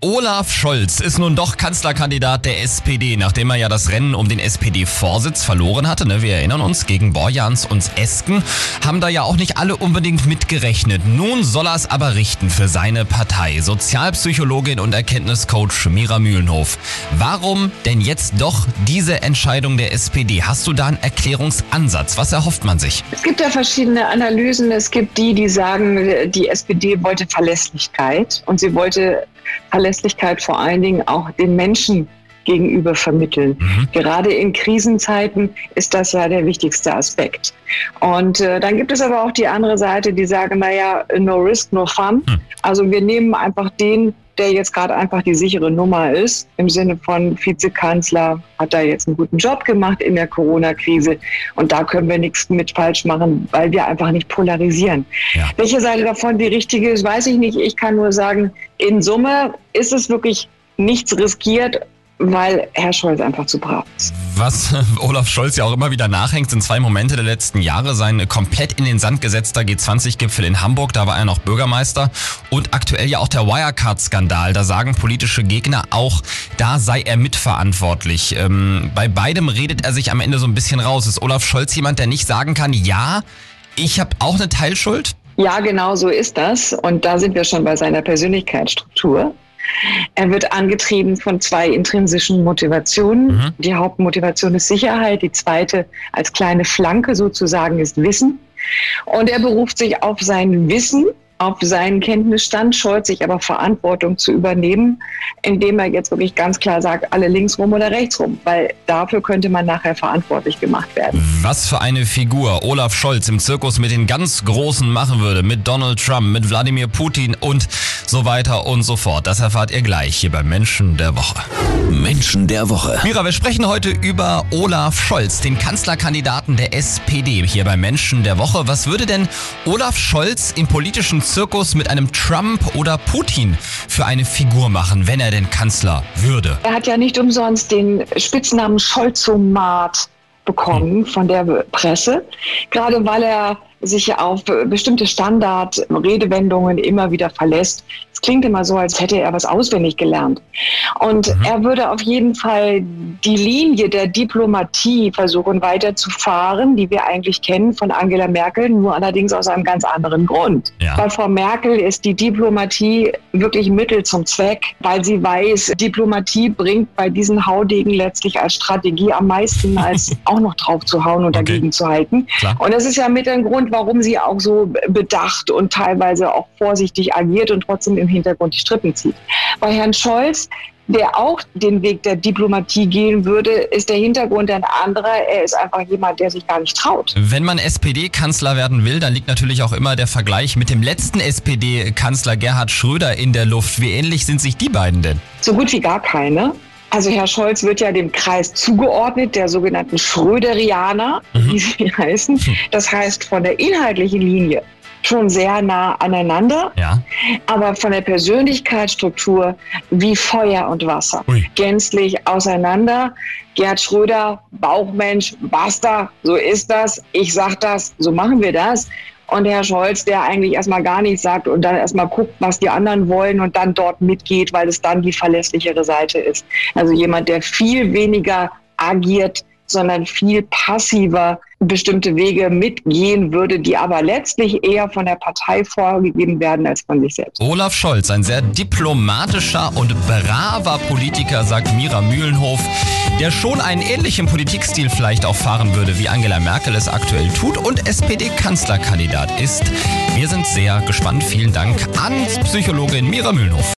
Olaf Scholz ist nun doch Kanzlerkandidat der SPD, nachdem er ja das Rennen um den SPD-Vorsitz verloren hatte. Ne? Wir erinnern uns, gegen Borjans und Esken haben da ja auch nicht alle unbedingt mitgerechnet. Nun soll er es aber richten für seine Partei. Sozialpsychologin und Erkenntniscoach Mira Mühlenhof. Warum denn jetzt doch diese Entscheidung der SPD? Hast du da einen Erklärungsansatz? Was erhofft man sich? Es gibt ja verschiedene Analysen. Es gibt die, die sagen, die SPD wollte Verlässlichkeit und sie wollte Verlässlichkeit vor allen Dingen auch den Menschen gegenüber vermitteln. Mhm. Gerade in Krisenzeiten ist das ja der wichtigste Aspekt. Und äh, dann gibt es aber auch die andere Seite, die sagen, naja, no risk, no fun. Mhm. Also wir nehmen einfach den, der jetzt gerade einfach die sichere Nummer ist, im Sinne von Vizekanzler, hat da jetzt einen guten Job gemacht in der Corona-Krise und da können wir nichts mit falsch machen, weil wir einfach nicht polarisieren. Ja. Welche Seite davon die richtige ist, weiß ich nicht. Ich kann nur sagen, in Summe ist es wirklich nichts riskiert weil Herr Scholz einfach zu brav ist. Was Olaf Scholz ja auch immer wieder nachhängt, sind zwei Momente der letzten Jahre. Sein komplett in den Sand gesetzter G20-Gipfel in Hamburg, da war er noch Bürgermeister. Und aktuell ja auch der Wirecard-Skandal. Da sagen politische Gegner auch, da sei er mitverantwortlich. Ähm, bei beidem redet er sich am Ende so ein bisschen raus. Ist Olaf Scholz jemand, der nicht sagen kann, ja, ich habe auch eine Teilschuld? Ja, genau so ist das. Und da sind wir schon bei seiner Persönlichkeitsstruktur. Er wird angetrieben von zwei intrinsischen Motivationen. Mhm. Die Hauptmotivation ist Sicherheit, die zweite als kleine Flanke sozusagen ist Wissen. Und er beruft sich auf sein Wissen auf seinen Kenntnisstand, scheut sich aber Verantwortung zu übernehmen, indem er jetzt wirklich ganz klar sagt, alle links rum oder rechts rum, weil dafür könnte man nachher verantwortlich gemacht werden. Was für eine Figur Olaf Scholz im Zirkus mit den ganz Großen machen würde, mit Donald Trump, mit Wladimir Putin und so weiter und so fort. Das erfahrt ihr gleich hier beim Menschen der Woche. Menschen der Woche. Mira, wir sprechen heute über Olaf Scholz, den Kanzlerkandidaten der SPD hier beim Menschen der Woche. Was würde denn Olaf Scholz im politischen Zirkus mit einem Trump oder Putin für eine Figur machen, wenn er denn Kanzler würde? Er hat ja nicht umsonst den Spitznamen Scholzomat bekommen hm. von der Presse, gerade weil er sich auf bestimmte Standard-Redewendungen immer wieder verlässt. Es klingt immer so, als hätte er was auswendig gelernt. Und mhm. er würde auf jeden Fall die Linie der Diplomatie versuchen weiterzufahren, die wir eigentlich kennen von Angela Merkel, nur allerdings aus einem ganz anderen Grund. Ja. Bei Frau Merkel ist die Diplomatie wirklich Mittel zum Zweck, weil sie weiß, Diplomatie bringt bei diesen Haudegen letztlich als Strategie am meisten, als auch noch drauf zu hauen und okay. dagegen zu halten. Klar. Und das ist ja mit ein Grund, warum sie auch so bedacht und teilweise auch vorsichtig agiert und trotzdem im Hintergrund die Strippen zieht. Bei Herrn Scholz der auch den Weg der Diplomatie gehen würde, ist der Hintergrund ein anderer. Er ist einfach jemand, der sich gar nicht traut. Wenn man SPD-Kanzler werden will, dann liegt natürlich auch immer der Vergleich mit dem letzten SPD-Kanzler Gerhard Schröder in der Luft. Wie ähnlich sind sich die beiden denn? So gut wie gar keine. Also Herr Scholz wird ja dem Kreis zugeordnet, der sogenannten Schröderianer, mhm. wie sie heißen. Das heißt von der inhaltlichen Linie schon sehr nah aneinander, ja. aber von der Persönlichkeitsstruktur wie Feuer und Wasser. Ui. Gänzlich auseinander. Gerd Schröder, Bauchmensch, basta, so ist das, ich sag das, so machen wir das. Und Herr Scholz, der eigentlich erstmal gar nichts sagt und dann erstmal guckt, was die anderen wollen und dann dort mitgeht, weil es dann die verlässlichere Seite ist. Also jemand, der viel weniger agiert, sondern viel passiver bestimmte Wege mitgehen würde, die aber letztlich eher von der Partei vorgegeben werden als von sich selbst. Olaf Scholz, ein sehr diplomatischer und braver Politiker, sagt Mira Mühlenhof, der schon einen ähnlichen Politikstil vielleicht auch fahren würde, wie Angela Merkel es aktuell tut und SPD-Kanzlerkandidat ist. Wir sind sehr gespannt. Vielen Dank an Psychologin Mira Mühlenhof.